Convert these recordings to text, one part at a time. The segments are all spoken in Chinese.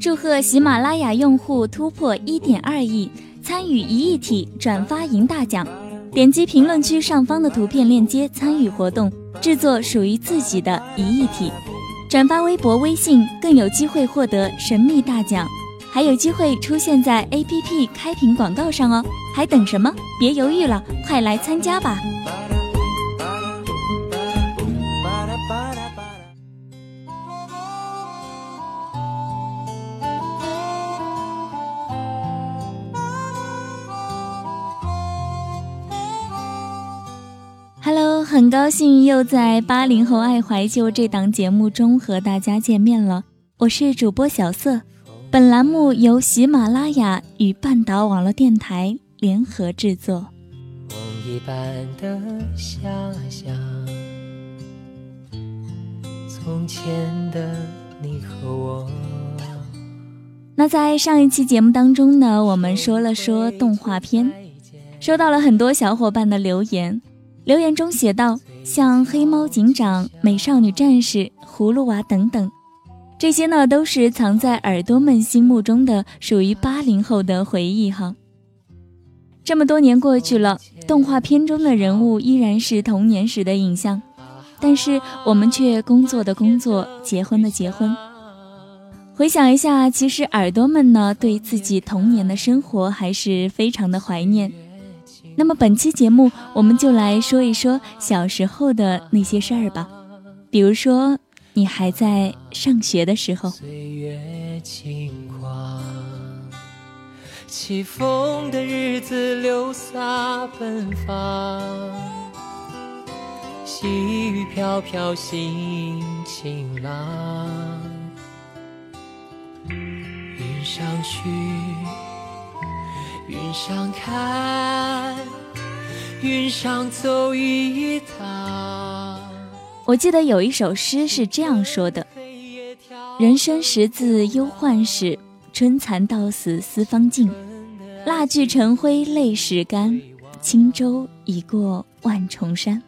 祝贺喜马拉雅用户突破一点二亿，参与一亿体转发赢大奖！点击评论区上方的图片链接参与活动，制作属于自己的一亿体。转发微博、微信更有机会获得神秘大奖，还有机会出现在 APP 开屏广告上哦！还等什么？别犹豫了，快来参加吧很高兴又在八零后爱怀旧这档节目中和大家见面了。我是主播小色，本栏目由喜马拉雅与半岛网络电台联合制作。一般的遐想，从前的你和我。那在上一期节目当中呢，我们说了说动画片，收到了很多小伙伴的留言。留言中写道：“像黑猫警长、美少女战士、葫芦娃等等，这些呢都是藏在耳朵们心目中的属于八零后的回忆哈。这么多年过去了，动画片中的人物依然是童年时的影像，但是我们却工作的工作，结婚的结婚。回想一下，其实耳朵们呢对自己童年的生活还是非常的怀念。”那么本期节目，我们就来说一说小时候的那些事儿吧。比如说，你还在上学的时候。岁月轻狂，起风的日子流洒奔放，细雨飘飘心晴朗，云上去。云上看，云上走一趟。我记得有一首诗是这样说的：“人生十字忧患事，春蚕到死丝方尽。蜡炬成灰泪始干，轻舟已过万重山。”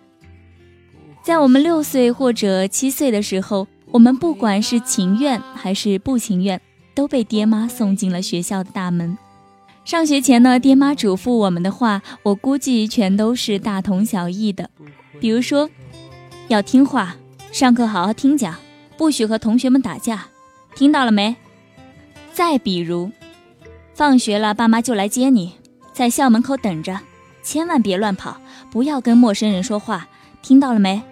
在我们六岁或者七岁的时候，我们不管是情愿还是不情愿，都被爹妈送进了学校的大门。上学前呢，爹妈嘱咐我们的话，我估计全都是大同小异的。比如说，要听话，上课好好听讲，不许和同学们打架，听到了没？再比如，放学了，爸妈就来接你，在校门口等着，千万别乱跑，不要跟陌生人说话，听到了没？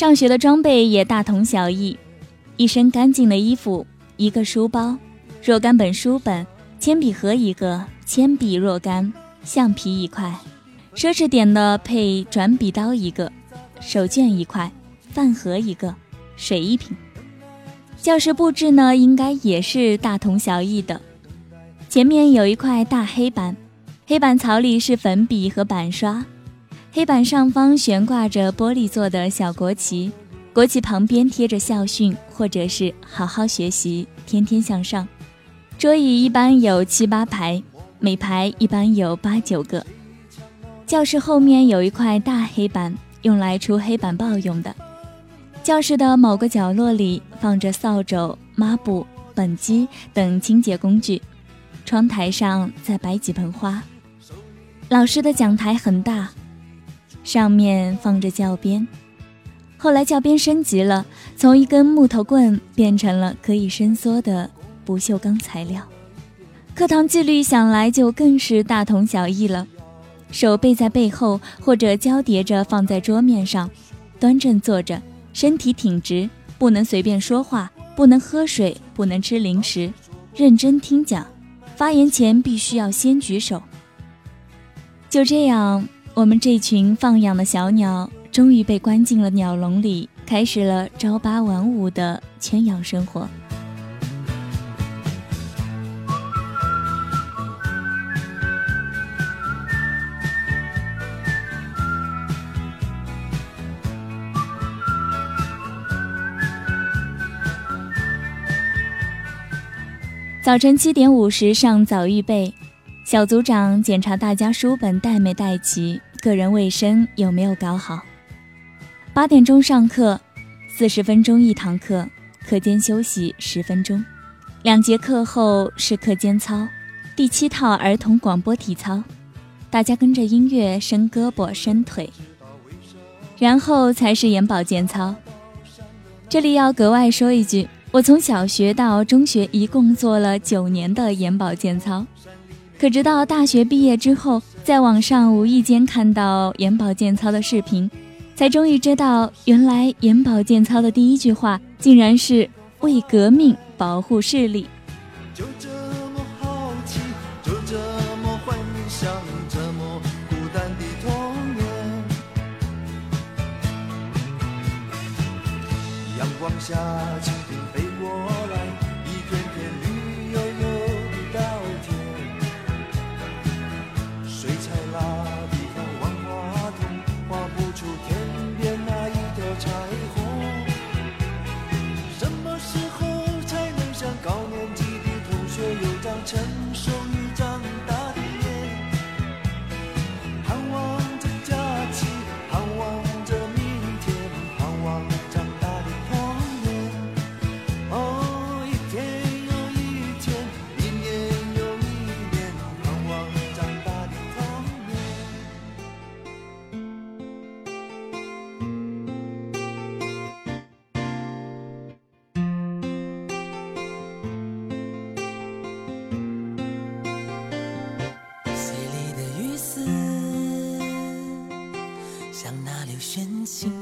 上学的装备也大同小异，一身干净的衣服，一个书包，若干本书本，铅笔盒一个，铅笔若干，橡皮一块，奢侈点的配转笔刀一个，手绢一块，饭盒一个，水一瓶。教室布置呢，应该也是大同小异的，前面有一块大黑板，黑板槽里是粉笔和板刷。黑板上方悬挂着玻璃做的小国旗，国旗旁边贴着校训，或者是“好好学习，天天向上”。桌椅一般有七八排，每排一般有八九个。教室后面有一块大黑板，用来出黑板报用的。教室的某个角落里放着扫帚、抹布、本机等清洁工具，窗台上再摆几盆花。老师的讲台很大。上面放着教鞭，后来教鞭升级了，从一根木头棍变成了可以伸缩的不锈钢材料。课堂纪律想来就更是大同小异了，手背在背后或者交叠着放在桌面上，端正坐着，身体挺直，不能随便说话，不能喝水，不能吃零食，认真听讲，发言前必须要先举手。就这样。我们这群放养的小鸟终于被关进了鸟笼里开始了朝八晚五的圈养生活。早晨七点五十上早预备。小组长检查大家书本带没带齐。个人卫生有没有搞好。八点钟上课，四十分钟一堂课，课间休息十分钟，两节课后是课间操，第七套儿童广播体操，大家跟着音乐伸胳膊伸腿，然后才是眼保健操。这里要格外说一句。我从小学到中学一共做了九年的眼保健操，可直到大学毕业之后，在网上无意间看到眼保健操的视频，才终于知道，原来眼保健操的第一句话竟然是为革命保护视力。阳光下，蜻蜓飞过那流星星，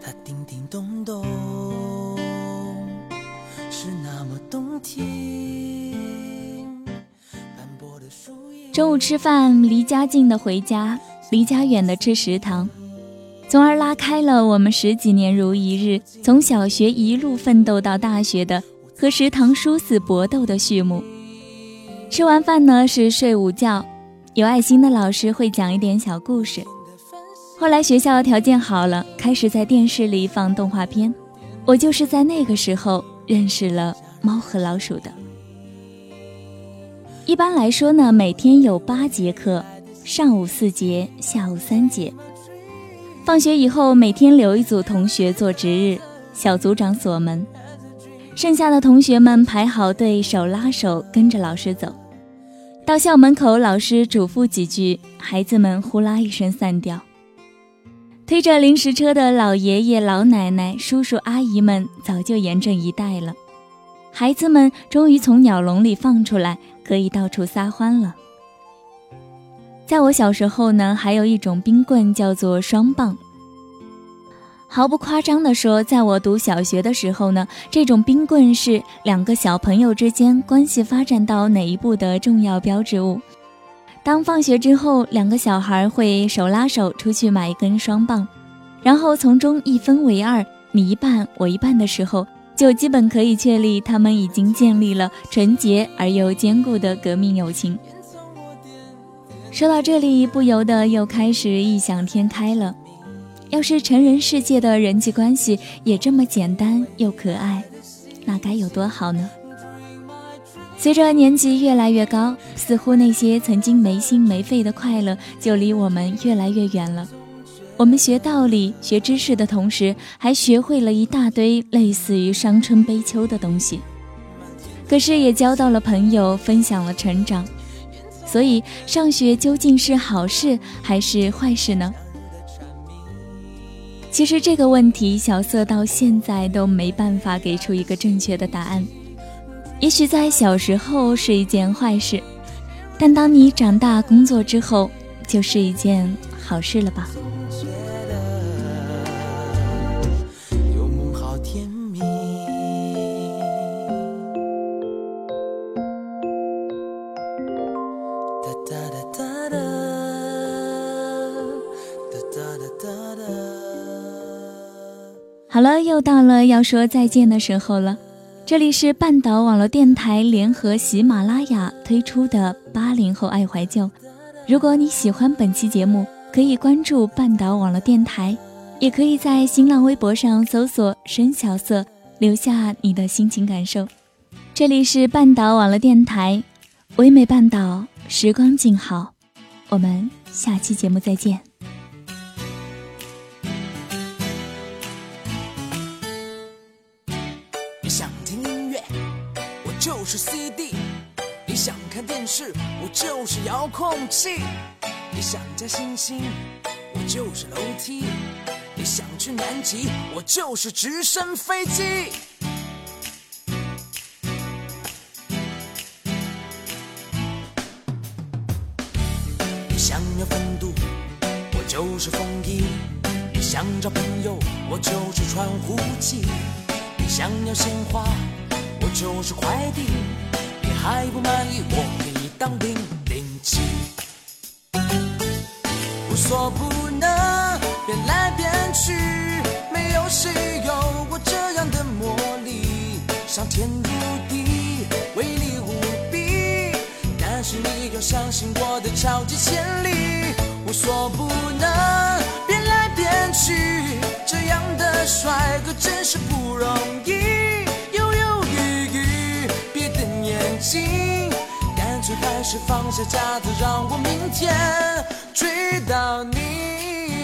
它叮叮咚咚，是那么动听。中午吃饭，离家近的回家，离家远的吃食堂，从而拉开了我们十几年如一日，从小学一路奋斗到大学的和食堂殊死搏斗的序幕。吃完饭呢是睡午觉，有爱心的老师会讲一点小故事。后来学校条件好了，开始在电视里放动画片，我就是在那个时候认识了猫和老鼠的。一般来说呢，每天有八节课，上午四节，下午三节。放学以后，每天留一组同学做值日，小组长锁门，剩下的同学们排好队，手拉手跟着老师走。到校门口，老师嘱咐几句，孩子们呼啦一声散掉。推着零食车的老爷爷、老奶奶、叔叔阿姨们早就严阵以待了。孩子们终于从鸟笼里放出来，可以到处撒欢了。在我小时候呢，还有一种冰棍叫做双棒。毫不夸张地说，在我读小学的时候呢，这种冰棍是两个小朋友之间关系发展到哪一步的重要标志物。当放学之后，两个小孩会手拉手出去买一根双棒，然后从中一分为二，你一半我一半的时候，就基本可以确立他们已经建立了纯洁而又坚固的革命友情。说到这里，不由得又开始异想天开了。要是成人世界的人际关系也这么简单又可爱，那该有多好呢？随着年纪越来越高，似乎那些曾经没心没肺的快乐就离我们越来越远了。我们学道理、学知识的同时，还学会了一大堆类似于伤春悲秋的东西，可是也交到了朋友，分享了成长。所以，上学究竟是好事还是坏事呢？其实这个问题，小色到现在都没办法给出一个正确的答案。也许在小时候是一件坏事，但当你长大工作之后，就是一件好事了吧？好了，又到了要说再见的时候了。这里是半岛网络电台联合喜马拉雅推出的八零后爱怀旧。如果你喜欢本期节目，可以关注半岛网络电台，也可以在新浪微博上搜索“深小色”，留下你的心情感受。这里是半岛网络电台，唯美半岛，时光静好。我们下期节目再见。是 CD；你想看电视，我就是遥控器；你想加星星，我就是楼梯；你想去南极，我就是直升飞机。你想要风度，我就是风衣；你想找朋友，我就是传呼机。你想要鲜花，我就是快递；你还不满意，我给你当零零七。无所不能，变来变去，没有谁有我这样的魔力，上天入地，威力无比。但是你要相信我的超级潜力，无所不能，变来变去，这样的帅哥真是不容易。是放下架子，让我明天追到你。